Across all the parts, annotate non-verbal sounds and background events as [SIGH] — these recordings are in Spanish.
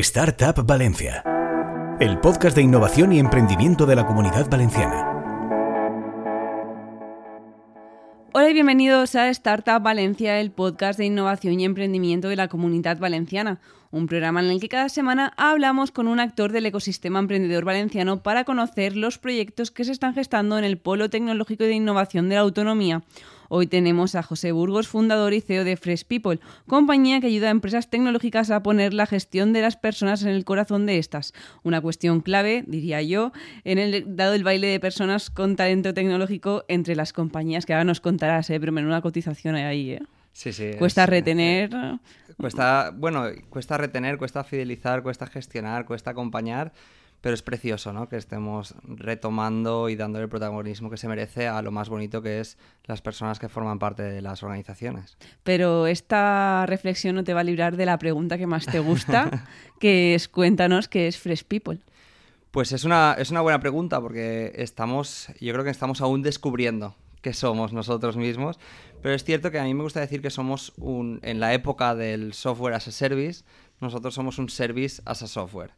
Startup Valencia, el podcast de innovación y emprendimiento de la comunidad valenciana. Hola y bienvenidos a Startup Valencia, el podcast de innovación y emprendimiento de la comunidad valenciana, un programa en el que cada semana hablamos con un actor del ecosistema emprendedor valenciano para conocer los proyectos que se están gestando en el Polo Tecnológico de Innovación de la Autonomía. Hoy tenemos a José Burgos, fundador y CEO de Fresh People, compañía que ayuda a empresas tecnológicas a poner la gestión de las personas en el corazón de estas. Una cuestión clave, diría yo, en el dado el baile de personas con talento tecnológico entre las compañías, que ahora nos contarás, ¿eh? pero una cotización ahí. ¿eh? Sí, sí. Cuesta retener. cuesta, bueno, cuesta retener, cuesta fidelizar, cuesta gestionar, cuesta acompañar pero es precioso ¿no? que estemos retomando y dándole el protagonismo que se merece a lo más bonito que es las personas que forman parte de las organizaciones. Pero esta reflexión no te va a librar de la pregunta que más te gusta, [LAUGHS] que es cuéntanos qué es Fresh People. Pues es una, es una buena pregunta porque estamos, yo creo que estamos aún descubriendo qué somos nosotros mismos, pero es cierto que a mí me gusta decir que somos un, en la época del software as a service, nosotros somos un service as a software.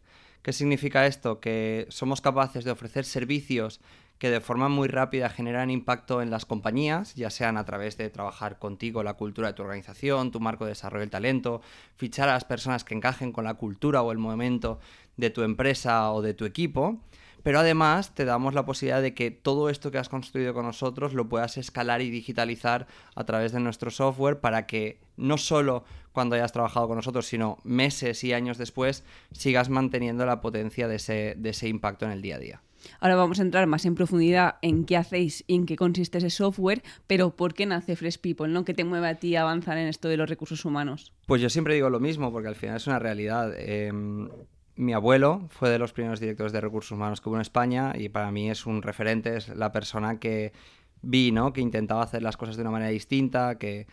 ¿Qué significa esto? Que somos capaces de ofrecer servicios que de forma muy rápida generan impacto en las compañías, ya sean a través de trabajar contigo la cultura de tu organización, tu marco de desarrollo del talento, fichar a las personas que encajen con la cultura o el movimiento de tu empresa o de tu equipo, pero además te damos la posibilidad de que todo esto que has construido con nosotros lo puedas escalar y digitalizar a través de nuestro software para que no solo cuando hayas trabajado con nosotros, sino meses y años después sigas manteniendo la potencia de ese, de ese impacto en el día a día. Ahora vamos a entrar más en profundidad en qué hacéis y en qué consiste ese software, pero ¿por qué nace Fresh People? ¿no? ¿Qué te mueve a ti a avanzar en esto de los recursos humanos? Pues yo siempre digo lo mismo, porque al final es una realidad. Em, mi abuelo fue de los primeros directores de recursos humanos que hubo en España y para mí es un referente, es la persona que vi, ¿no? Que intentaba hacer las cosas de una manera distinta, que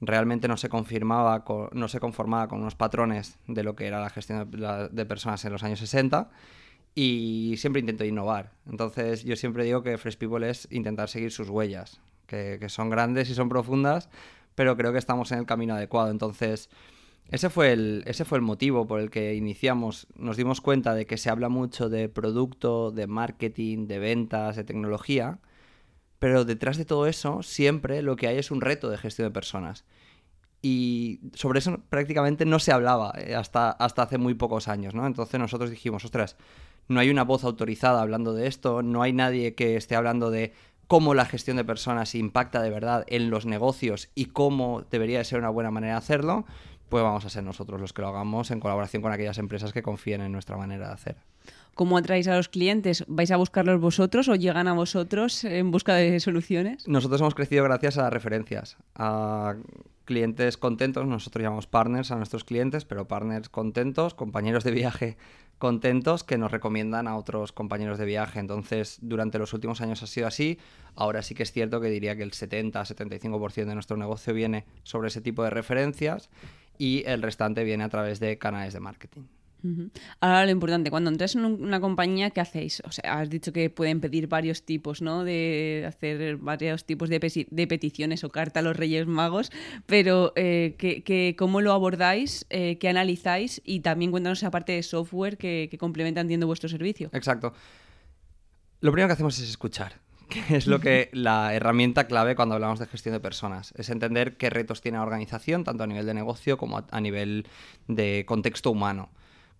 realmente no se confirmaba, no se conformaba con unos patrones de lo que era la gestión de, personas en los años 60 y siempre intento innovar. Entonces yo siempre digo que Fresh People es intentar seguir sus huellas, que, que son grandes y son profundas, pero creo que estamos en el camino adecuado. Entonces ese fue, el, ese fue el motivo por el que iniciamos. Nos dimos cuenta de que se habla mucho de producto, de marketing, de ventas, de tecnología, pero detrás de todo eso siempre lo que hay es un reto de gestión de personas. Y sobre eso prácticamente no se hablaba eh, hasta, hasta hace muy pocos años, ¿no? Entonces nosotros dijimos, ostras, no hay una voz autorizada hablando de esto, no hay nadie que esté hablando de cómo la gestión de personas impacta de verdad en los negocios y cómo debería ser una buena manera de hacerlo pues vamos a ser nosotros los que lo hagamos en colaboración con aquellas empresas que confíen en nuestra manera de hacer. ¿Cómo atraéis a los clientes? ¿Vais a buscarlos vosotros o llegan a vosotros en busca de soluciones? Nosotros hemos crecido gracias a referencias, a clientes contentos, nosotros llamamos partners a nuestros clientes, pero partners contentos, compañeros de viaje contentos que nos recomiendan a otros compañeros de viaje. Entonces, durante los últimos años ha sido así. Ahora sí que es cierto que diría que el 70-75% de nuestro negocio viene sobre ese tipo de referencias y el restante viene a través de canales de marketing. Ahora lo importante, cuando entras en una compañía, ¿qué hacéis? O sea, has dicho que pueden pedir varios tipos, ¿no? De hacer varios tipos de, peticiones o carta a los Reyes Magos, pero eh, ¿cómo lo abordáis? Eh, ¿Qué analizáis? Y también cuéntanos esa parte de software que, que complementa, entiendo, vuestro servicio. Exacto. Lo primero que hacemos es escuchar [LAUGHS] que es lo que la herramienta clave cuando hablamos de gestión de personas. Es entender qué retos tiene la organización, tanto a nivel de negocio como a, nivel de contexto humano.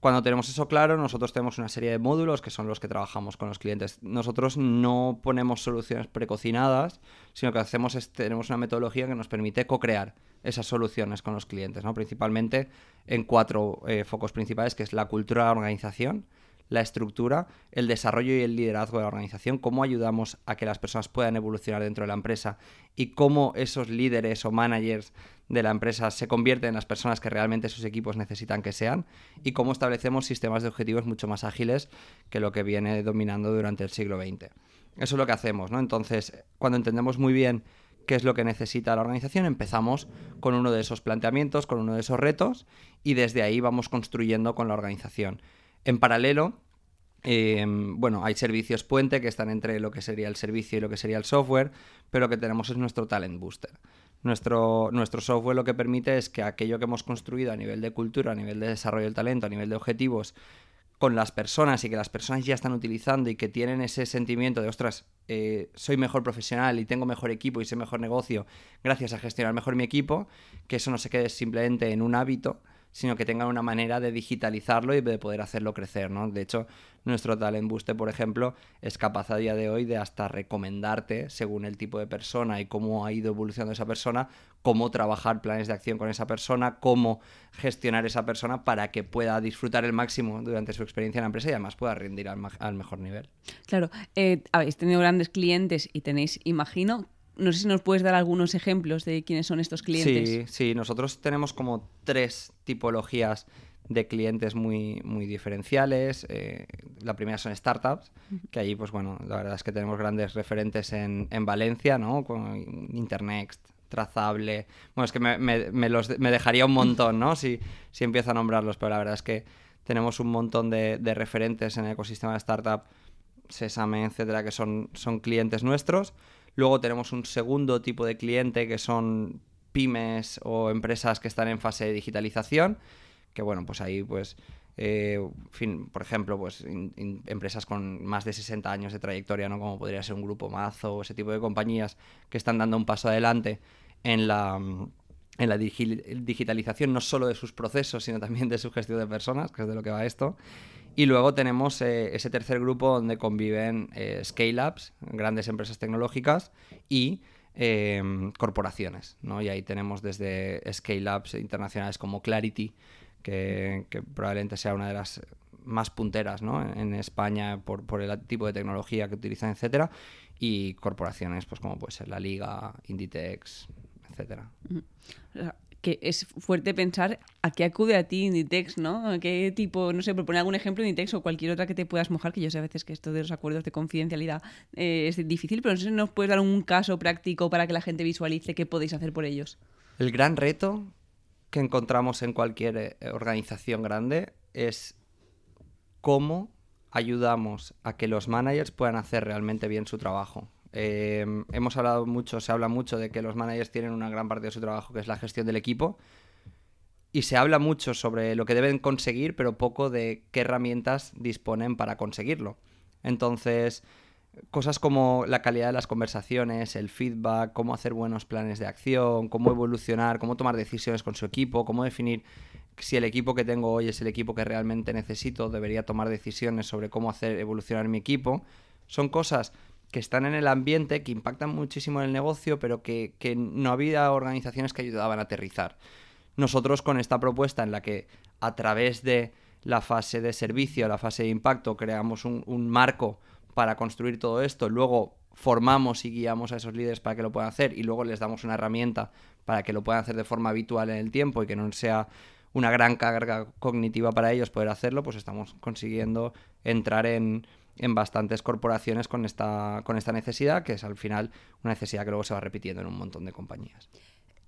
Cuando tenemos eso claro, nosotros tenemos una serie de módulos que son los que trabajamos con los clientes. Nosotros no ponemos soluciones precocinadas, sino que hacemos es, tenemos una metodología que nos permite co-crear esas soluciones con los clientes, ¿no? principalmente en cuatro eh, focos principales, que es la cultura de la organización, la estructura, el desarrollo y el liderazgo de la organización, cómo ayudamos a que las personas puedan evolucionar dentro de la empresa y cómo esos líderes o managers de la empresa se convierten en las personas que realmente sus equipos necesitan que sean y cómo establecemos sistemas de objetivos mucho más ágiles que lo que viene dominando durante el siglo XX. Eso es lo que hacemos, ¿no? Entonces, cuando entendemos muy bien qué es lo que necesita la organización, empezamos con uno de esos planteamientos, con uno de esos retos y desde ahí vamos construyendo con la organización. En paralelo, em, bueno, hay servicios puente que están entre lo que sería el servicio y lo que sería el software, pero lo que tenemos es nuestro Talent Booster. Nuestro, nuestro software lo que permite es que aquello que hemos construido a nivel de cultura, a nivel de desarrollo del talento, a nivel de objetivos, con las personas y que las personas ya están utilizando y que tienen ese sentimiento de, ostras, eh, soy mejor profesional y tengo mejor equipo y sé mejor negocio gracias a gestionar mejor mi equipo, que eso no se quede simplemente en un hábito, sino que tengan una manera de digitalizarlo y de poder hacerlo crecer, ¿no? De hecho, nuestro Talent Booster, por ejemplo, es capaz a día de hoy de hasta recomendarte, según el tipo de persona y cómo ha ido evolucionando esa persona, cómo trabajar planes de acción con esa persona, cómo gestionar esa persona para que pueda disfrutar el máximo durante su experiencia en la empresa y además pueda rendir al, mejor nivel. Claro, eh, habéis tenido grandes clientes y tenéis, imagino, no sé si nos puedes dar algunos ejemplos de quiénes son estos clientes. Sí, sí, nosotros tenemos como tres tipologías de clientes muy, muy diferenciales. Eh, la primera son startups, que allí, pues bueno, la verdad es que tenemos grandes referentes en, Valencia, ¿no? Con Internext, Trazable. Bueno, es que me, los, me dejaría un montón, ¿no? Si, si empiezo a nombrarlos, pero la verdad es que tenemos un montón de, de referentes en el ecosistema de startup, Sesame, etcétera, que son, son clientes nuestros. Luego tenemos un segundo tipo de cliente que son pymes o empresas que están en fase de digitalización, que bueno, pues ahí pues, eh, fin, por ejemplo, pues empresas con más de 60 años de trayectoria, ¿no? Como podría ser un grupo Mazo o ese tipo de compañías que están dando un paso adelante en la en la digitalización no solo de sus procesos, sino también de su gestión de personas, que es de lo que va esto. Y luego tenemos eh, ese tercer grupo donde conviven eh, scale-ups, grandes empresas tecnológicas, y em, corporaciones. ¿no? Y ahí tenemos desde scale-ups internacionales como Clarity, que, probablemente sea una de las más punteras ¿no? en, España por, por, el tipo de tecnología que utilizan, etcétera, y corporaciones pues como puede ser la Liga, Inditex, etcétera que es fuerte pensar a qué acude a ti Inditex, ¿no? ¿A qué tipo, no sé, propone algún ejemplo de Inditex o cualquier otra que te puedas mojar, que yo sé a veces que esto de los acuerdos de confidencialidad eh, es difícil, pero no sé si nos puedes dar un caso práctico para que la gente visualice qué podéis hacer por ellos. El gran reto que encontramos en cualquier eh, organización grande es cómo ayudamos a que los managers puedan hacer realmente bien su trabajo. Em, hemos hablado mucho, se habla mucho de que los managers tienen una gran parte de su trabajo que es la gestión del equipo. Y se habla mucho sobre lo que deben conseguir, pero poco de qué herramientas disponen para conseguirlo. Entonces, cosas como la calidad de las conversaciones, el feedback, cómo hacer buenos planes de acción, cómo evolucionar, cómo tomar decisiones con su equipo, cómo definir si el equipo que tengo hoy es el equipo que realmente necesito, debería tomar decisiones sobre cómo hacer evolucionar mi equipo. Son cosas que están en el ambiente, que impactan muchísimo en el negocio, pero que, no había organizaciones que ayudaban a aterrizar. Nosotros con esta propuesta en la que a través de la fase de servicio, la fase de impacto, creamos un, un marco para construir todo esto, luego formamos y guiamos a esos líderes para que lo puedan hacer y luego les damos una herramienta para que lo puedan hacer de forma habitual en el tiempo y que no sea una gran carga cognitiva para ellos poder hacerlo, pues estamos consiguiendo entrar en, en bastantes corporaciones con esta, con esta necesidad, que es al final una necesidad que luego se va repitiendo en un montón de compañías.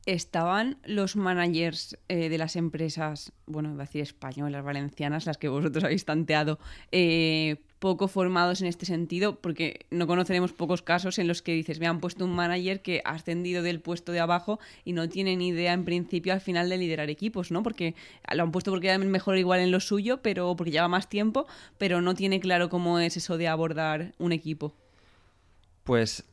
¿Estaban los managers eh, de las empresas, bueno, iba a decir españolas, valencianas, las que vosotros habéis tanteado, eh, poco formados en este sentido, porque no conoceremos pocos casos en los que dices, me han puesto un manager que ha ascendido del puesto de abajo y no tiene ni idea en principio al final de liderar equipos, ¿no? Porque lo han puesto porque era mejor igual en lo suyo, pero porque lleva más tiempo, pero no tiene claro cómo es eso de abordar un equipo. Pues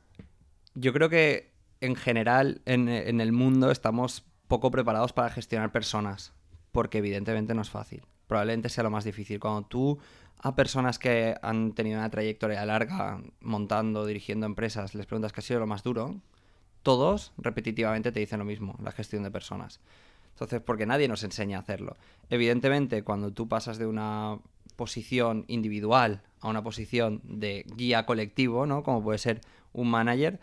yo creo que en general en, en el mundo estamos poco preparados para gestionar personas, porque evidentemente no es fácil. Probablemente sea lo más difícil. Cuando tú a personas que han tenido una trayectoria larga montando, dirigiendo empresas, les preguntas qué ha sido lo más duro, todos repetitivamente te dicen lo mismo, la gestión de personas. Entonces, porque nadie nos enseña a hacerlo. Evidentemente, cuando tú pasas de una posición individual a una posición de guía colectivo, ¿no? Como puede ser un manager,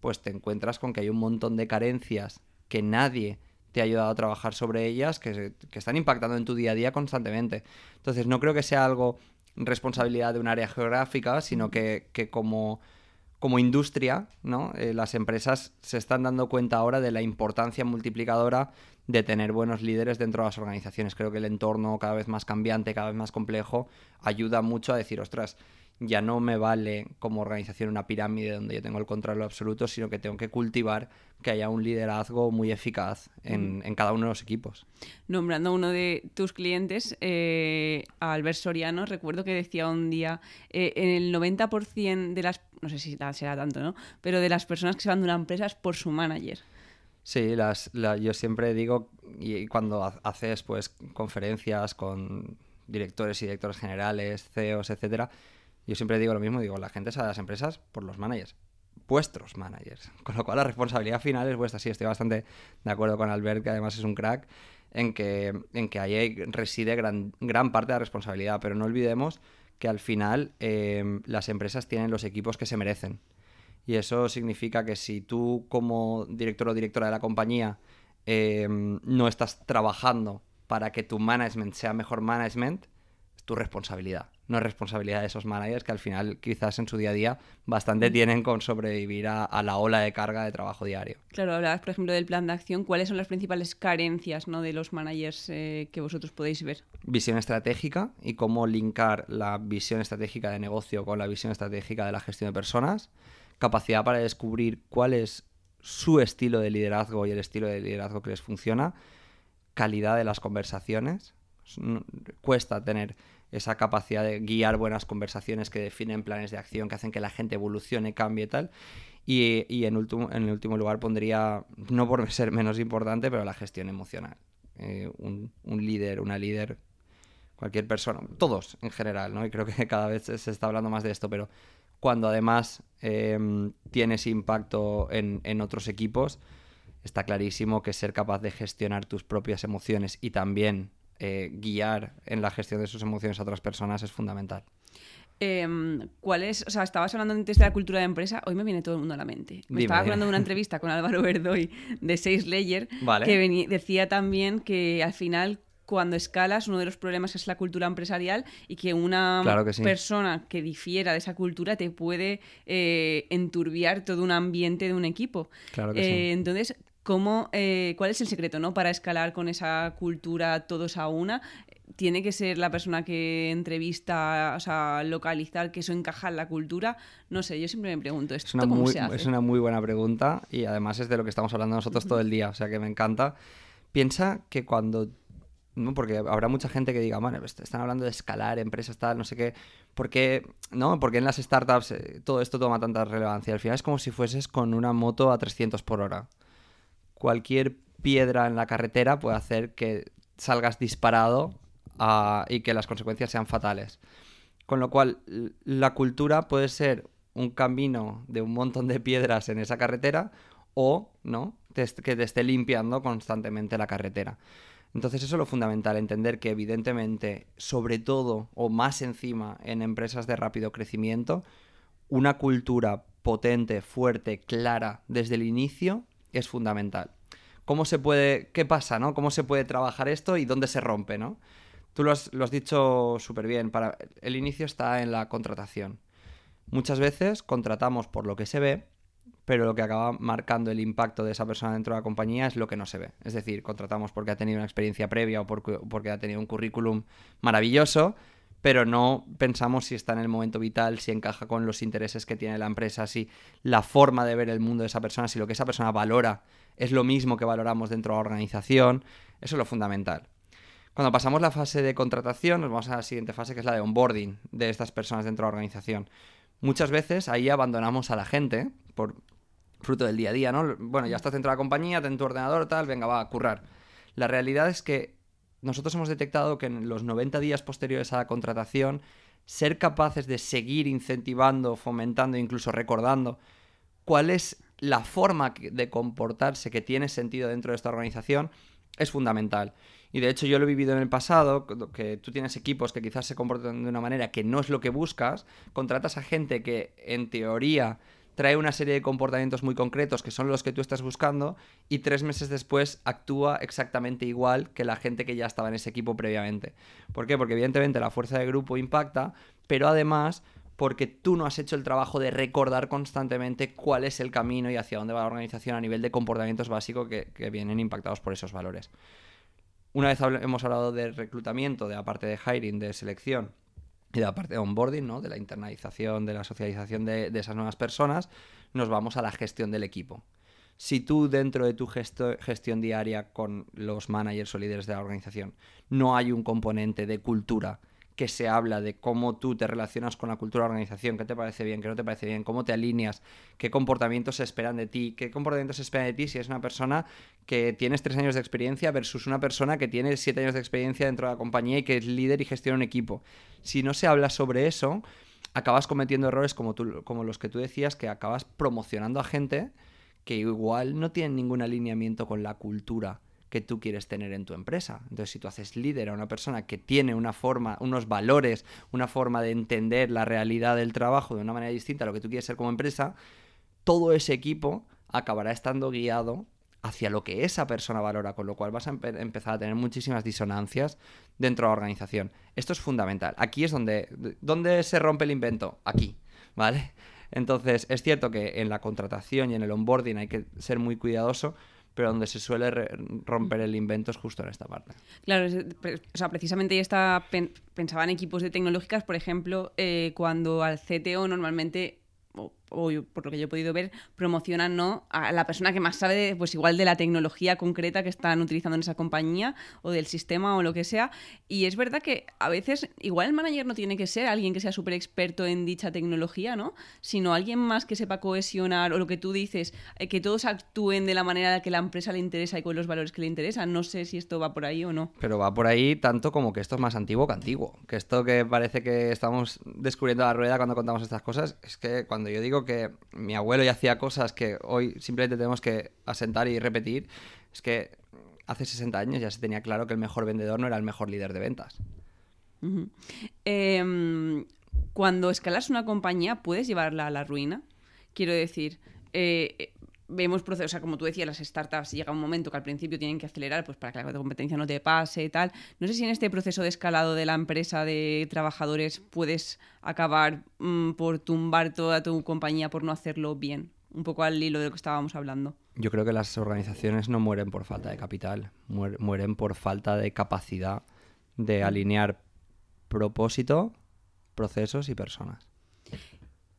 pues te encuentras con que hay un montón de carencias que nadie te ha ayudado a trabajar sobre ellas, que, que están impactando en tu día a día constantemente. Entonces, no creo que sea algo responsabilidad de un área geográfica, sino que, como, como industria, ¿no? Eh, las empresas se están dando cuenta ahora de la importancia multiplicadora de tener buenos líderes dentro de las organizaciones. Creo que el entorno cada vez más cambiante, cada vez más complejo, ayuda mucho a decir, ostras, ya no me vale como organización una pirámide donde yo tengo el control absoluto, sino que tengo que cultivar que haya un liderazgo muy eficaz en, cada uno de los equipos. Nombrando a uno de tus clientes, eh, a Albert Soriano, recuerdo que decía un día, eh, en el 90% de las, no sé si será tanto, ¿no? Pero de las personas que se van de una empresa es por su manager. Sí, las, yo siempre digo, y cuando haces pues conferencias con directores y directores generales, CEOs, etcétera, yo siempre digo lo mismo, digo, la gente sale de las empresas por los managers, vuestros managers. [LAUGHS] Con lo cual la responsabilidad final es vuestra. Sí, estoy bastante de acuerdo con Albert, que además es un crack, en que, en que ahí reside gran, gran parte de la responsabilidad. Pero no olvidemos que al final eh, las empresas tienen los equipos que se merecen. Y eso significa que si tú como director o directora de la compañía eh, no estás trabajando para que tu management sea mejor management, es tu responsabilidad no es responsabilidad de esos managers que al final quizás en su día a día bastante tienen con sobrevivir a, la ola de carga de trabajo diario. Claro, hablabas por ejemplo del plan de acción. ¿Cuáles son las principales carencias ¿no? de los managers eh, que vosotros podéis ver? Visión estratégica y cómo linkar la visión estratégica de negocio con la visión estratégica de la gestión de personas. Capacidad para descubrir cuál es su estilo de liderazgo y el estilo de liderazgo que les funciona. Calidad de las conversaciones. Cuesta tener esa capacidad de guiar buenas conversaciones que definen planes de acción, que hacen que la gente evolucione, cambie y tal. Y, en, último, en último lugar pondría, no por [LAUGHS] ser menos importante, pero la gestión emocional. Eh, un, líder, una líder, cualquier persona, todos en general, ¿no? Y creo que [LAUGHS] cada vez se está hablando más de esto, pero cuando además em, tienes impacto en, en otros equipos, está clarísimo que ser capaz de gestionar tus propias emociones y también eh, guiar en la gestión de sus emociones a otras personas es fundamental. Em, ¿Cuál es? O sea, estabas hablando antes de la cultura de empresa, hoy me viene todo el mundo a la mente. Me estaba hablando de una entrevista con Álvaro Verdoy de Sales Layer, [LAUGHS] que decía también que al final cuando escalas, uno de los problemas es la cultura empresarial y que una persona que difiera de esa cultura te puede eh, enturbiar todo un ambiente de un equipo. Claro que sí. Eh, entonces, cómo, eh, cuál es el secreto ¿no? para escalar con esa cultura todos a una. Tiene que ser la persona que entrevista, o sea, localizar que eso encaja en la cultura. No sé, yo siempre me pregunto esto. Es una, muy, es una muy buena pregunta y además es de lo que estamos hablando nosotros todo el día, o sea que me encanta. Piensa que cuando ¿no? Porque habrá mucha gente que diga, bueno, están hablando de escalar empresas, tal, no sé qué. ¿Por qué, no? Porque en las startups eh, todo esto toma tanta relevancia? Al final es como si fueses con una moto a 300 por hora cualquier piedra en la carretera puede hacer que salgas disparado ah, y que las consecuencias sean fatales. Con lo cual, la cultura puede ser un camino de un montón de piedras en esa carretera o no que te esté limpiando constantemente la carretera. Entonces eso es lo fundamental, entender que evidentemente, sobre todo o más encima en empresas de rápido crecimiento, una cultura potente, fuerte, clara desde el inicio es fundamental. ¿Cómo se puede, qué pasa, ¿no? ¿Cómo se puede trabajar esto y dónde se rompe, ¿no? Tú lo has, dicho súper bien, para, el inicio está en la contratación. Muchas veces contratamos por lo que se ve, pero lo que acaba marcando el impacto de esa persona dentro de la compañía es lo que no se ve. Es decir, contratamos porque ha tenido una experiencia previa o porque, ha tenido un currículum maravilloso, pero no pensamos si está en el momento vital, si encaja con los intereses que tiene la empresa, si la forma de ver el mundo de esa persona, si lo que esa persona valora es lo mismo que valoramos dentro de la organización. Eso es lo fundamental. Cuando pasamos la fase de contratación, nos vamos a la siguiente fase, que es la de onboarding de estas personas dentro de la organización. Muchas veces ahí abandonamos a la gente por fruto del día a día, ¿no? Bueno, ya estás dentro de la compañía, ten tu ordenador, tal, venga, va a currar. La realidad es que nosotros hemos detectado que en los 90 días posteriores a la contratación, ser capaces de seguir incentivando, fomentando, incluso recordando cuál es la forma de comportarse que tiene sentido dentro de esta organización es fundamental. Y de hecho yo lo he vivido en el pasado, que tú tienes equipos que quizás se comportan de una manera que no es lo que buscas, contratas a gente que en teoría trae una serie de comportamientos muy concretos que son los que tú estás buscando y tres meses después actúa exactamente igual que la gente que ya estaba en ese equipo previamente. ¿Por qué? Porque evidentemente la fuerza de grupo impacta, pero además porque tú no has hecho el trabajo de recordar constantemente cuál es el camino y hacia dónde va la organización a nivel de comportamientos básicos que, vienen impactados por esos valores. Una vez hemos hablado de reclutamiento, de aparte de hiring, de selección, y de la parte de onboarding, ¿no? de la internalización, de la socialización de, de esas nuevas personas, nos vamos a la gestión del equipo. Si tú dentro de tu gestión diaria con los managers o líderes de la organización no hay un componente de cultura que se habla de cómo tú te relacionas con la cultura de la organización, qué te parece bien, qué no te parece bien, cómo te alineas, qué comportamientos se esperan de ti, qué comportamientos se esperan de ti si es una persona que tienes tres años de experiencia versus una persona que tiene siete años de experiencia dentro de la compañía y que es líder y gestiona un equipo. Si no se habla sobre eso, acabas cometiendo errores como, tú, como los que tú decías, que acabas promocionando a gente que igual no tienen ningún alineamiento con la cultura que tú quieres tener en tu empresa. Entonces, si tú haces líder a una persona que tiene una forma, unos valores, una forma de entender la realidad del trabajo de una manera distinta a lo que tú quieres ser como empresa, todo ese equipo acabará estando guiado hacia lo que esa persona valora, con lo cual vas a empezar a tener muchísimas disonancias dentro de la organización. Esto es fundamental. Aquí es donde, donde se rompe el invento. Aquí, ¿vale? Entonces, es cierto que en la contratación y en el onboarding hay que ser muy cuidadoso, pero donde se suele romper el invento es justo en esta parte. Claro, o sea, precisamente ya está, pensaba en equipos de tecnológicas, por ejemplo, eh, cuando al CTO normalmente por lo que yo he podido ver, promocionan ¿no? a la persona que más sabe, pues igual de la tecnología concreta que están utilizando en esa compañía o del sistema o lo que sea. Y es verdad que a veces, igual el manager no tiene que ser alguien que sea súper experto en dicha tecnología, ¿no? Sino alguien más que sepa cohesionar o lo que tú dices, eh, que todos actúen de la manera que la empresa le interesa y con los valores que le interesan. No sé si esto va por ahí o no. Pero va por ahí tanto como que esto es más antiguo que antiguo. Que esto que parece que estamos descubriendo la rueda cuando contamos estas cosas, es que cuando yo digo que mi abuelo ya hacía cosas que hoy simplemente tenemos que asentar y repetir, es que hace 60 años ya se tenía claro que el mejor vendedor no era el mejor líder de ventas. Em, cuando escalas una compañía, ¿puedes llevarla a la ruina? Quiero decir, eh, vemos procesos, o sea, como tú decías, las startups llega un momento que al principio tienen que acelerar pues para que la competencia no te pase y tal. No sé si en este proceso de escalado de la empresa de trabajadores puedes acabar mm, por tumbar toda tu compañía por no hacerlo bien. Un poco al hilo de lo que estábamos hablando. Yo creo que las organizaciones no mueren por falta de capital, mueren por falta de capacidad de alinear propósito, procesos y personas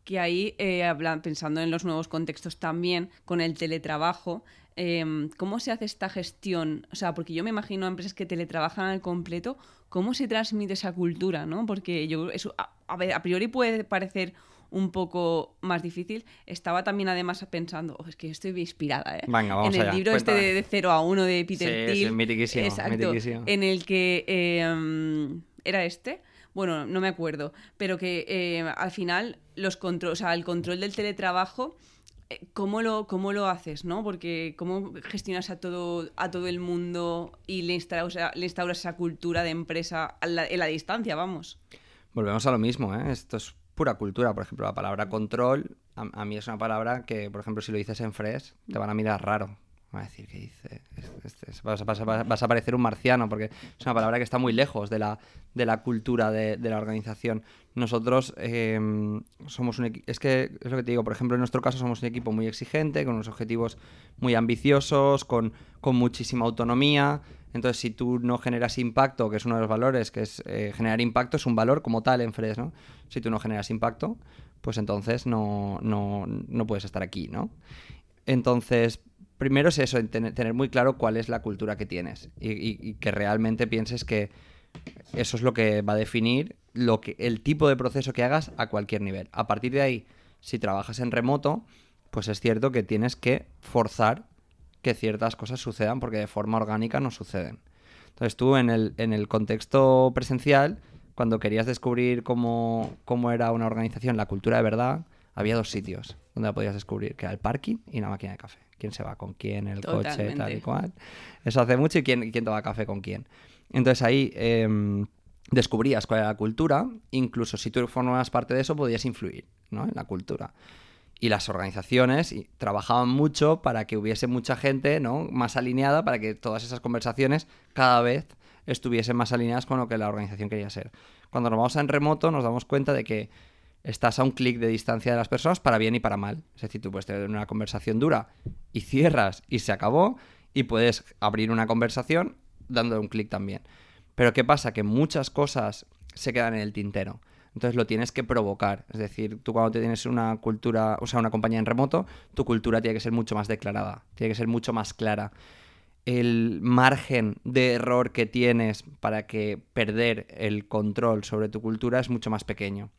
que ahí, eh, pensando en los nuevos contextos también, con el teletrabajo, em, ¿cómo se hace esta gestión? O sea, porque yo me imagino a empresas que teletrabajan al completo, ¿cómo se transmite esa cultura? ¿no? Porque yo, eso, a, a, priori puede parecer un poco más difícil. Estaba también además pensando, oh, es que estoy inspirada, ¿eh? en el libro este de, de 0 a 1 de Peter sí, Thiel. exacto, En el que em, era este bueno, no me acuerdo, pero que eh, al final los control, o sea, el control del teletrabajo eh, ¿Cómo lo, ¿Cómo lo haces? ¿no? Porque ¿cómo gestionas a todo, a todo el mundo y le instauras, le esa cultura de empresa en la distancia, vamos? Volvemos a lo mismo, ¿eh? Esto es pura cultura. Por ejemplo, la palabra control, a, mí es una palabra que, por ejemplo, si lo dices en Fresh, te van a mirar raro. Va a decir que dice. vas, a, parecer un marciano, porque es una palabra que está muy lejos de la, de la cultura de, la organización. Nosotros em, somos un. Es que es lo que te digo, por ejemplo, en nuestro caso somos un equipo muy exigente, con unos objetivos muy ambiciosos, con, con muchísima autonomía. Entonces, si tú no generas impacto, que es uno de los valores, que es eh, generar impacto, es un valor como tal en Fresh, ¿no? Si tú no generas impacto, pues entonces no, no, no puedes estar aquí, ¿no? Entonces, primero es eso, tener muy claro cuál es la cultura que tienes y, que realmente pienses que eso es lo que va a definir lo que, el tipo de proceso que hagas a cualquier nivel. A partir de ahí, si trabajas en remoto, pues es cierto que tienes que forzar que ciertas cosas sucedan porque de forma orgánica no suceden. Entonces tú en el, en el contexto presencial, cuando querías descubrir cómo, cómo era una organización, la cultura de verdad, había dos sitios donde la podías descubrir, que era el parking y la máquina de café quién se va con quién, el coche, tal y cual. Eso hace mucho y quién, quién toma café con quién. Entonces ahí em, descubrías cuál era la cultura, incluso si tú formabas parte de eso podías influir ¿no? en la cultura. Y las organizaciones trabajaban mucho para que hubiese mucha gente ¿no? más alineada, para que todas esas conversaciones cada vez estuviesen más alineadas con lo que la organización quería ser. Cuando nos vamos en remoto nos damos cuenta de que estás a un clic de distancia de las personas para bien y para mal. Es decir, tú puedes tener una conversación dura y cierras y se acabó y puedes abrir una conversación dando un clic también. Pero ¿qué pasa? Que muchas cosas se quedan en el tintero. Entonces lo tienes que provocar. Es decir, tú cuando tienes una cultura, o sea, una compañía en remoto, tu cultura tiene que ser mucho más declarada, tiene que ser mucho más clara. El margen de error que tienes para que perder el control sobre tu cultura es mucho más pequeño.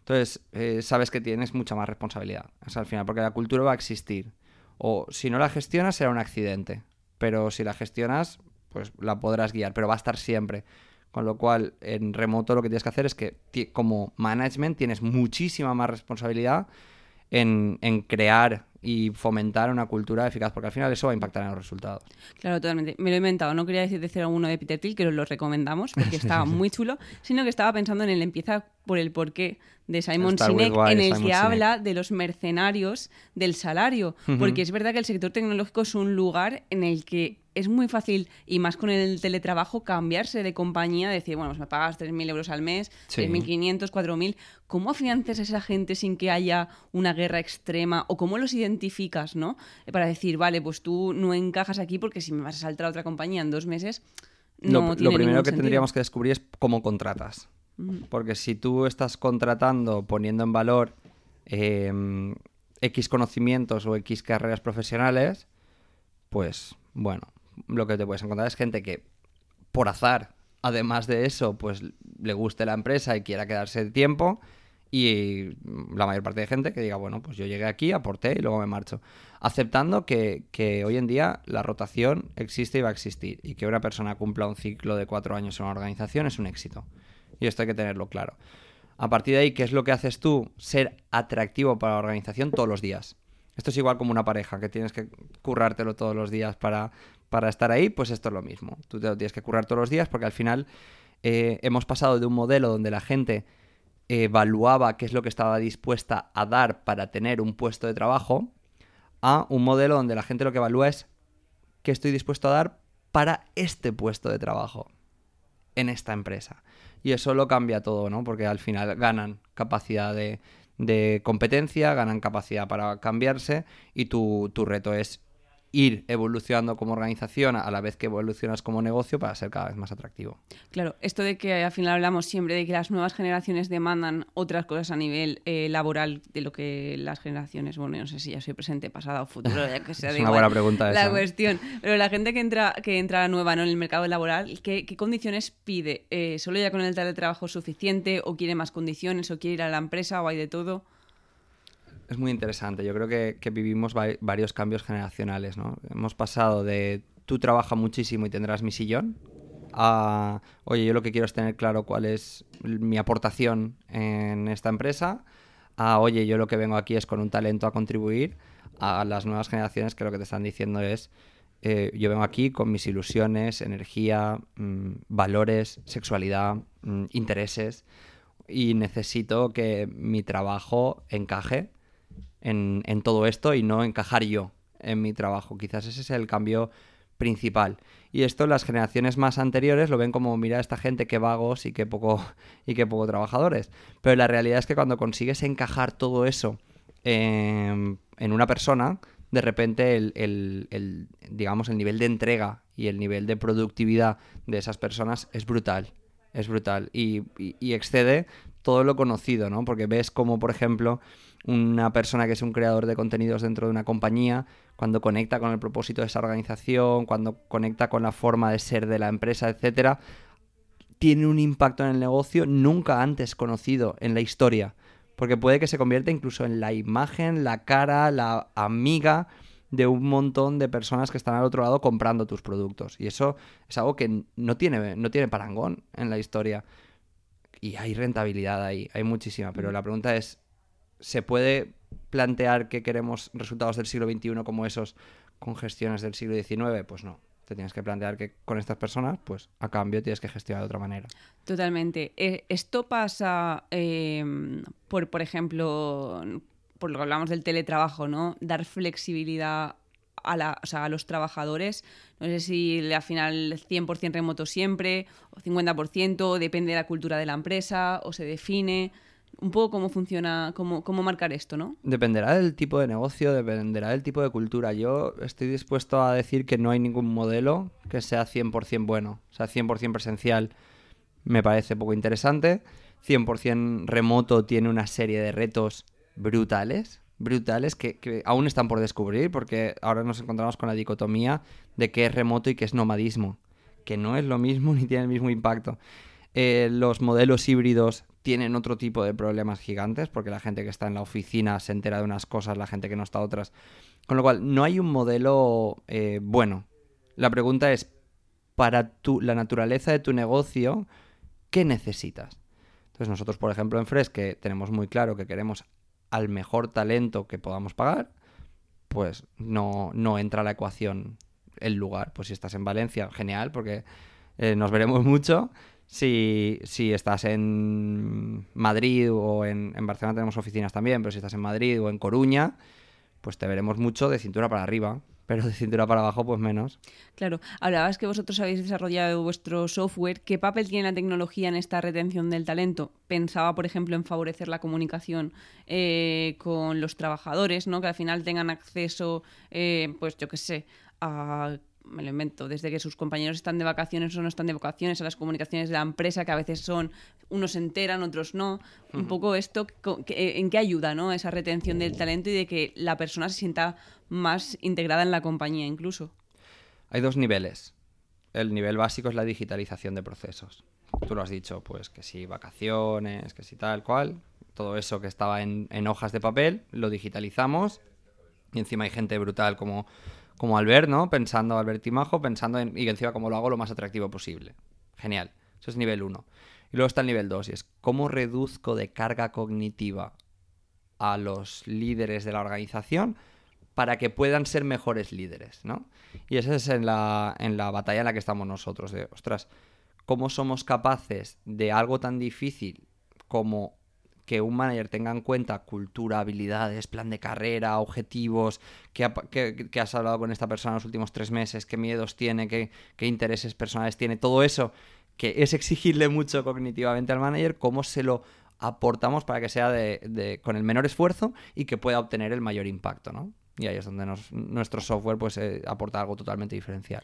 Entonces, eh, sabes que tienes mucha más responsabilidad. O sea, al final, porque la cultura va a existir. O si no la gestionas, será un accidente. Pero si la gestionas, pues la podrás guiar, pero va a estar siempre. Con lo cual, en remoto lo que tienes que hacer es que como management tienes muchísima más responsabilidad en, en, crear y fomentar una cultura eficaz, porque al final eso va a impactar en los resultados. Claro, totalmente. Me lo he inventado. No quería decir de cero uno de Peter Thiel, que os lo recomendamos, porque [LAUGHS] estaba muy chulo, sino que estaba pensando en el empieza por el porqué de Simon Sinek, en el que habla de los mercenarios del salario, porque es verdad que el sector tecnológico es un lugar en el que es muy fácil, y más con el teletrabajo, cambiarse de compañía, decir, bueno, pues me pagas 3.000 euros al mes, 3.500, 4.000. ¿Cómo financias a esa gente sin que haya una guerra extrema? ¿O cómo los identificas, no? Para decir, vale, pues tú no encajas aquí porque si me vas a saltar a otra compañía en dos meses, no Lo, lo primero que tendríamos que descubrir es cómo contratas. Porque si tú estás contratando poniendo en valor em, X conocimientos o X carreras profesionales, pues bueno, lo que te puedes encontrar es gente que por azar, además de eso, pues le guste la empresa y quiera quedarse de tiempo y la mayor parte de gente que diga, bueno, pues yo llegué aquí, aporté y luego me marcho. Aceptando que, que, hoy en día la rotación existe y va a existir y que una persona cumpla un ciclo de cuatro años en una organización es un éxito. Y esto hay que tenerlo claro. A partir de ahí, ¿qué es lo que haces tú? Ser atractivo para la organización todos los días. Esto es igual como una pareja, que tienes que currártelo todos los días para, para estar ahí, pues esto es lo mismo. Tú te lo tienes que currar todos los días porque al final eh, hemos pasado de un modelo donde la gente evaluaba qué es lo que estaba dispuesta a dar para tener un puesto de trabajo a un modelo donde la gente lo que evalúa es qué estoy dispuesto a dar para este puesto de trabajo en esta empresa. Y eso lo cambia todo, ¿no? Porque al final ganan capacidad de, de competencia, ganan capacidad para cambiarse y tu, tu reto es ir evolucionando como organización a la vez que evolucionas como negocio para ser cada vez más atractivo. Claro, esto de que al final hablamos siempre de que las nuevas generaciones demandan otras cosas a nivel eh, laboral de lo que las generaciones, bueno, no sé si ya soy presente, pasada o futuro, ya que [LAUGHS] sea es una buena pregunta la cuestión. Pero la gente que entra que entra nueva ¿no? en el mercado laboral, ¿qué, condiciones pide? Eh, ¿Solo ya con el teletrabajo suficiente o quiere más condiciones o quiere ir a la empresa o hay de todo? Es muy interesante. Yo creo que, vivimos varios cambios generacionales, ¿no? Hemos pasado de tú trabajas muchísimo y tendrás mi sillón a, oye, yo lo que quiero es tener claro cuál es mi aportación en esta empresa, a, oye, yo lo que vengo aquí es con un talento a contribuir, a las nuevas generaciones que lo que te están diciendo es, eh, yo vengo aquí con mis ilusiones, energía, mm, valores, sexualidad, mm, intereses, y necesito que mi trabajo encaje en, todo esto y no encajar yo en mi trabajo. Quizás ese es el cambio principal. Y esto las generaciones más anteriores lo ven como, mira, esta gente que vagos y que poco, [LAUGHS] y que poco trabajadores. Pero la realidad es que cuando consigues encajar todo eso en, una persona, de repente el, digamos, el nivel de entrega y el nivel de productividad de esas personas es brutal. Es brutal. Y, y excede todo lo conocido, ¿no? Porque ves como, por ejemplo, una persona que es un creador de contenidos dentro de una compañía, cuando conecta con el propósito de esa organización, cuando conecta con la forma de ser de la empresa, etcétera, tiene un impacto en el negocio nunca antes conocido en la historia. Porque puede que se convierta incluso en la imagen, la cara, la amiga de un montón de personas que están al otro lado comprando tus productos. Y eso es algo que no tiene, no tiene parangón en la historia. Y hay rentabilidad ahí, hay muchísima. Pero la pregunta es, ¿Se puede plantear que queremos resultados del siglo XXI como esos con gestiones del siglo XIX? Pues no. Te tienes que plantear que con estas personas, pues a cambio tienes que gestionar de otra manera. Totalmente. Eh, esto pasa, em, por, por ejemplo, por lo que hablamos del teletrabajo, ¿no? Dar flexibilidad a, la, o sea, a los trabajadores. No sé si al final 100% remoto siempre, o 50%, depende de la cultura de la empresa, o se define un poco cómo funciona, cómo, cómo marcar esto, ¿no? Dependerá del tipo de negocio, dependerá del tipo de cultura. Yo estoy dispuesto a decir que no hay ningún modelo que sea 100% bueno. O sea, 100% presencial me parece poco interesante. 100% remoto tiene una serie de retos brutales, brutales que, que, aún están por descubrir porque ahora nos encontramos con la dicotomía de qué es remoto y qué es nomadismo, que no es lo mismo [LAUGHS] ni tiene el mismo impacto. Eh, los modelos híbridos tienen otro tipo de problemas gigantes porque la gente que está en la oficina se entera de unas cosas, la gente que no está otras. Con lo cual, no hay un modelo eh, bueno. La pregunta es, para tu, la naturaleza de tu negocio, ¿qué necesitas? Entonces nosotros, por ejemplo, en Fresque tenemos muy claro que queremos al mejor talento que podamos pagar, pues no, no entra a la ecuación el lugar. Pues si estás en Valencia, genial, porque eh, nos veremos [LAUGHS] mucho. Si, si, estás en Madrid o en, en, Barcelona tenemos oficinas también, pero si estás en Madrid o en Coruña, pues te veremos mucho de cintura para arriba, pero de cintura para abajo pues menos. Claro, es que vosotros habéis desarrollado vuestro software. ¿Qué papel tiene la tecnología en esta retención del talento? Pensaba, por ejemplo, en favorecer la comunicación eh, con los trabajadores, ¿no? que al final tengan acceso, eh, pues yo qué sé, a me lo invento, desde que sus compañeros están de vacaciones o no están de vacaciones, a las comunicaciones de la empresa, que a veces son, unos se enteran, otros no. Un poco esto, ¿en qué ayuda ¿no? esa retención del talento y de que la persona se sienta más integrada en la compañía incluso? Hay dos niveles. El nivel básico es la digitalización de procesos. Tú lo has dicho, pues que si vacaciones, que si tal cual, todo eso que estaba en, en hojas de papel, lo digitalizamos y encima hay gente brutal como como Albert, ¿no? Pensando, Albert Timajo, pensando en, y encima cómo lo hago lo más atractivo posible. Genial. Eso es nivel 1. Y luego está el nivel 2 y es cómo reduzco de carga cognitiva a los líderes de la organización para que puedan ser mejores líderes, ¿no? Y esa es en la, en la batalla en la que estamos nosotros, de, ostras, ¿cómo somos capaces de algo tan difícil como que un manager tenga en cuenta cultura, habilidades, plan de carrera, objetivos, que, has hablado con esta persona en los últimos tres meses, qué miedos tiene, qué, intereses personales tiene, todo eso que es exigirle mucho cognitivamente al manager, cómo se lo aportamos para que sea de, con el menor esfuerzo y que pueda obtener el mayor impacto, ¿no? Y ahí es donde nuestro software pues, eh, aporta algo totalmente diferencial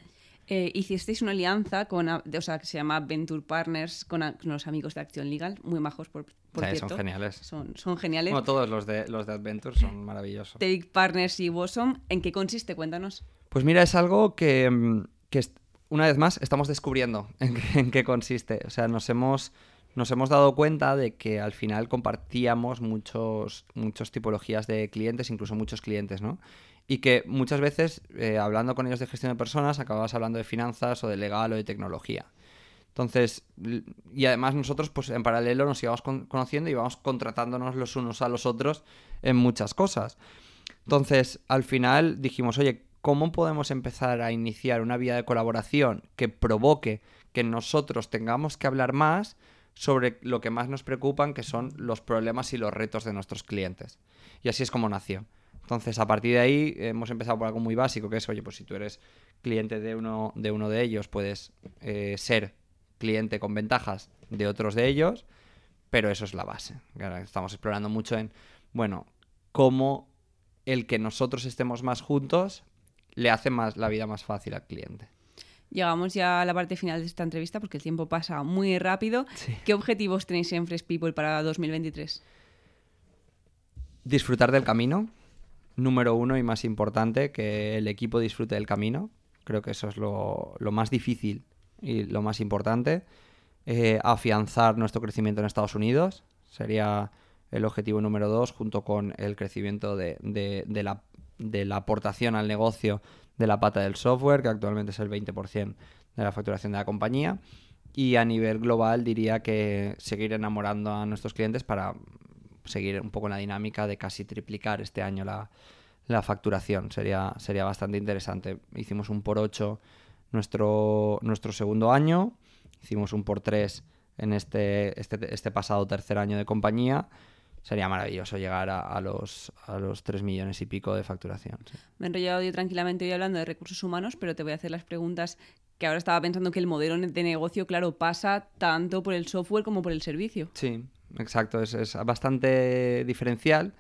eh, hicisteis una alianza con, o sea, que se llama Venture Partners con, los amigos de Acción Legal, muy majos por, por cierto. Son geniales. Son, son geniales. Como todos los de, los de Adventure son maravillosos. Take Partners y Bosom, ¿en qué consiste? Cuéntanos. Pues mira, es algo que, mm, que una vez más estamos descubriendo [LAUGHS] en, qué consiste. O sea, nos hemos nos hemos dado cuenta de que al final compartíamos muchos, muchos tipologías de clientes, incluso muchos clientes, ¿no? Y que muchas veces, eh, hablando con ellos de gestión de personas, acababas hablando de finanzas o de legal o de tecnología. Entonces, y además nosotros, pues en paralelo nos íbamos conociendo y íbamos contratándonos los unos a los otros en muchas cosas. Entonces, al final dijimos, oye, ¿cómo podemos empezar a iniciar una vía de colaboración que provoque que nosotros tengamos que hablar más sobre lo que más nos preocupan, que son los problemas y los retos de nuestros clientes? Y así es como nació. Entonces, a partir de ahí, hemos empezado por algo muy básico, que es, oye, pues si tú eres cliente de uno de, uno de ellos, puedes eh, ser cliente con ventajas de otros de ellos, pero eso es la base. Ahora estamos explorando mucho en, bueno, cómo el que nosotros estemos más juntos le hace más la vida más fácil al cliente. Llegamos ya a la parte final de esta entrevista porque el tiempo pasa muy rápido. ¿Qué objetivos tenéis en Fresh People para 2023? Disfrutar del camino, número uno y más importante, que el equipo disfrute del camino. Creo que eso es lo, más difícil y lo más importante. Eh, afianzar nuestro crecimiento en Estados Unidos sería el objetivo número dos, junto con el crecimiento de, la, de la aportación al negocio de la pata del software, que actualmente es el 20% de la facturación de la compañía. Y a nivel global diría que seguir enamorando a nuestros clientes para seguir un poco en la dinámica de casi triplicar este año la, facturación. Sería, sería bastante interesante. Hicimos un por 8 nuestro, nuestro segundo año, hicimos un por 3 en este, este, este, pasado tercer año de compañía. Sería maravilloso llegar a, los, a los 3 millones y pico de facturación. Me he enrollado yo tranquilamente hoy hablando de recursos humanos, pero te voy a hacer las preguntas que ahora estaba pensando que el modelo de negocio, claro, pasa tanto por el software como por el servicio. Sí, exacto, es, bastante diferencial.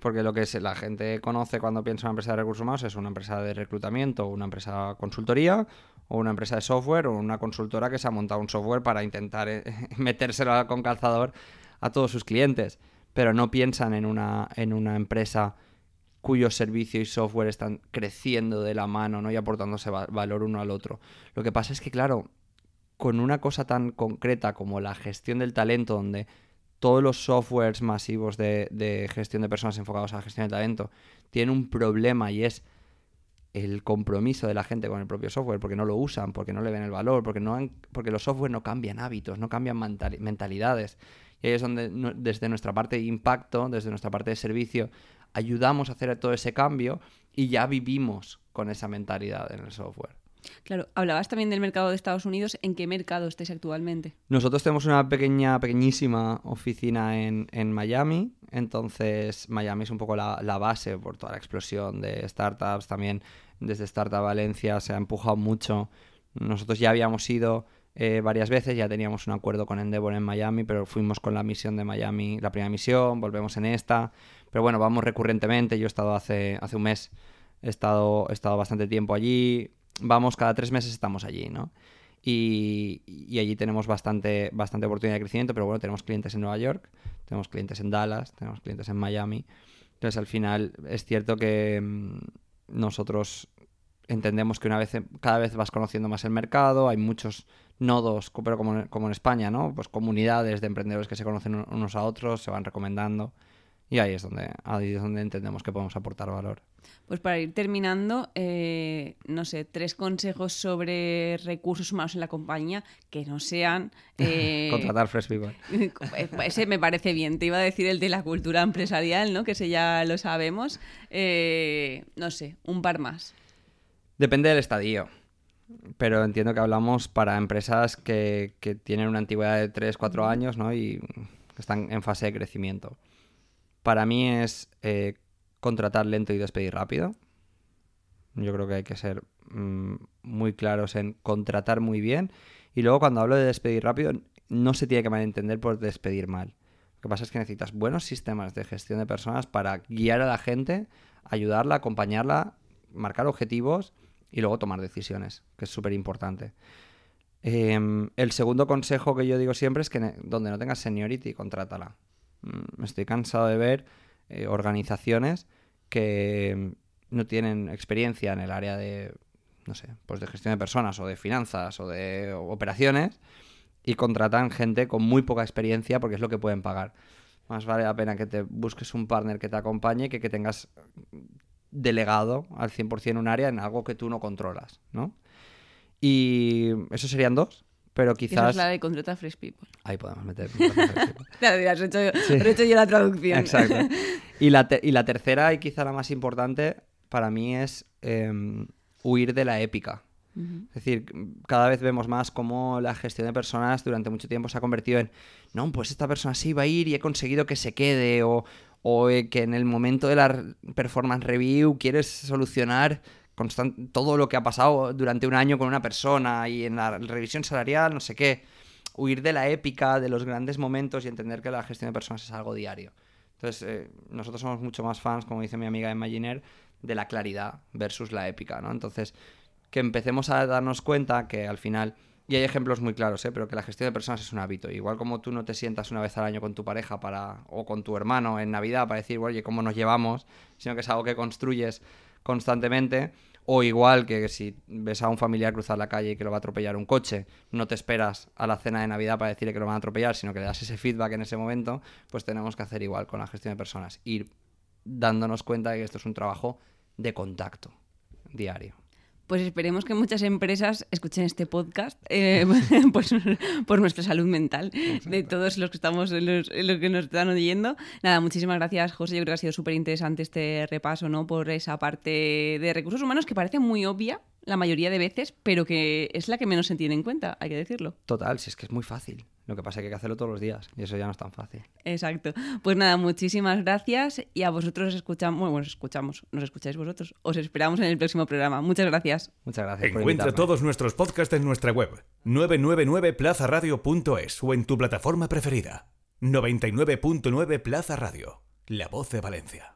Porque lo que la gente conoce cuando piensa en una empresa de recursos humanos es una empresa de reclutamiento, una empresa consultoría o una empresa de software o una consultora que se ha montado un software para intentar eh, [LAUGHS] metérselo con calzador a todos sus clientes. Pero no piensan en una, en una empresa cuyo servicio y software están creciendo de la mano ¿no? y aportándose valor uno al otro. Lo que pasa es que, claro, con una cosa tan concreta como la gestión del talento, donde todos los softwares masivos de, gestión de personas enfocados a la gestión de talento tienen un problema y es el compromiso de la gente con el propio software, porque no lo usan, porque no le ven el valor, porque, no porque los softwares no cambian hábitos, no cambian mentalidades. Y ahí es donde desde nuestra parte de impacto, desde nuestra parte de servicio, ayudamos a hacer todo ese cambio y ya vivimos con esa mentalidad en el software. Claro, hablabas también del mercado de Estados Unidos. ¿En qué mercado estáis actualmente? Nosotros tenemos una pequeña, pequeñísima oficina en, Miami. Entonces, Miami es un poco la, base por toda la explosión de startups. También desde Startup Valencia se ha empujado mucho. Nosotros ya habíamos ido eh, varias veces, ya teníamos un acuerdo con Endeavor en Miami, pero fuimos con la misión de Miami, la primera misión, volvemos en esta. Pero bueno, vamos recurrentemente. Yo he estado hace, hace un mes, he estado, he estado bastante tiempo allí vamos cada tres meses estamos allí, ¿no? Y, allí tenemos bastante, bastante oportunidad de crecimiento, pero bueno, tenemos clientes en Nueva York, tenemos clientes en Dallas, tenemos clientes en Miami. Entonces, al final, es cierto que mm, nosotros entendemos que una vez cada vez vas conociendo más el mercado, hay muchos nodos, pero como, como en España, ¿no? Pues comunidades de emprendedores que se conocen unos a otros, se van recomendando. Y ahí es donde, ahí es donde entendemos que podemos aportar valor. Pues para ir terminando, eh, no sé, tres consejos sobre recursos humanos en la compañía que no sean... [LAUGHS] Eh, Contratar Fresh People. [LAUGHS] ese me parece bien. Te iba a decir el de la cultura empresarial, ¿no? Que ese ya lo sabemos. Eh, no sé, un par más. Depende del estadio. Pero entiendo que hablamos para empresas que, que tienen una antigüedad de 3, 4 años, ¿no? Y están en fase de crecimiento. Para mí es eh, contratar lento y despedir rápido. Yo creo que hay que ser mm, muy claros en contratar muy bien. Y luego cuando hablo de despedir rápido, no se tiene que malentender por despedir mal. Lo que pasa es que necesitas buenos sistemas de gestión de personas para guiar a la gente, ayudarla, acompañarla, marcar objetivos y luego tomar decisiones, que es súper importante. Em, el segundo consejo que yo digo siempre es que donde no tengas seniority, contrátala. Mm, estoy cansado de ver eh, organizaciones que no tienen experiencia en el área de, no sé, pues de gestión de personas o de finanzas o de operaciones y contratan gente con muy poca experiencia porque es lo que pueden pagar. Más vale la pena que te busques un partner que te acompañe que que tengas delegado al 100% un área en algo que tú no controlas, ¿no? Y eso serían dos pero quizás... Esa es la de contrata Fresh People. Ahí podemos meter. claro, [LAUGHS] has hecho, hecho yo la traducción. Exacto. [LAUGHS] Y la, y la tercera, y quizá la más importante, para mí es em, huir de la épica. Es decir, cada vez vemos más cómo la gestión de personas durante mucho tiempo se ha convertido en, no, pues esta persona sí va a ir y he conseguido que se quede, o, o eh, que en el momento de la performance review quieres solucionar todo lo que ha pasado durante un año con una persona y en la revisión salarial, no sé qué. Huir de la épica, de los grandes momentos y entender que la gestión de personas es algo diario. Entonces, eh, nosotros somos mucho más fans, como dice mi amiga Imaginer, de la claridad versus la épica, ¿no? Entonces, que empecemos a darnos cuenta que al final, y hay ejemplos muy claros, ¿eh? pero que la gestión de personas es un hábito. Igual como tú no te sientas una vez al año con tu pareja para, o con tu hermano en Navidad para decir, oye, ¿cómo nos llevamos? Sino que es algo que construyes constantemente. O igual que si ves a un familiar cruzar la calle y que lo va a atropellar un coche, no te esperas a la cena de Navidad para decirle que lo van a atropellar, sino que le das ese feedback en ese momento, pues tenemos que hacer igual con la gestión de personas. Ir dándonos cuenta de que esto es un trabajo de contacto diario. Pues esperemos que muchas empresas escuchen este podcast eh, [LAUGHS] pues, por nuestra salud mental de todos los que estamos, los, los, que nos están oyendo. Nada, muchísimas gracias, José. Yo creo que ha sido súper interesante este repaso, ¿no? Por esa parte de recursos humanos que parece muy obvia la mayoría de veces, pero que es la que menos se tiene en cuenta, hay que decirlo. Total, si es que es muy fácil. Lo que pasa es que hay que hacerlo todos los días y eso ya no es tan fácil. Exacto. Pues nada, muchísimas gracias y a vosotros escuchamos, bueno, nos escuchamos, nos escucháis vosotros. Os esperamos en el próximo programa. Muchas gracias. Muchas gracias. Encuentra todos nuestros podcasts en nuestra web 999plazaradio.es o en tu plataforma preferida. 99.9 Plaza Radio, la voz de Valencia.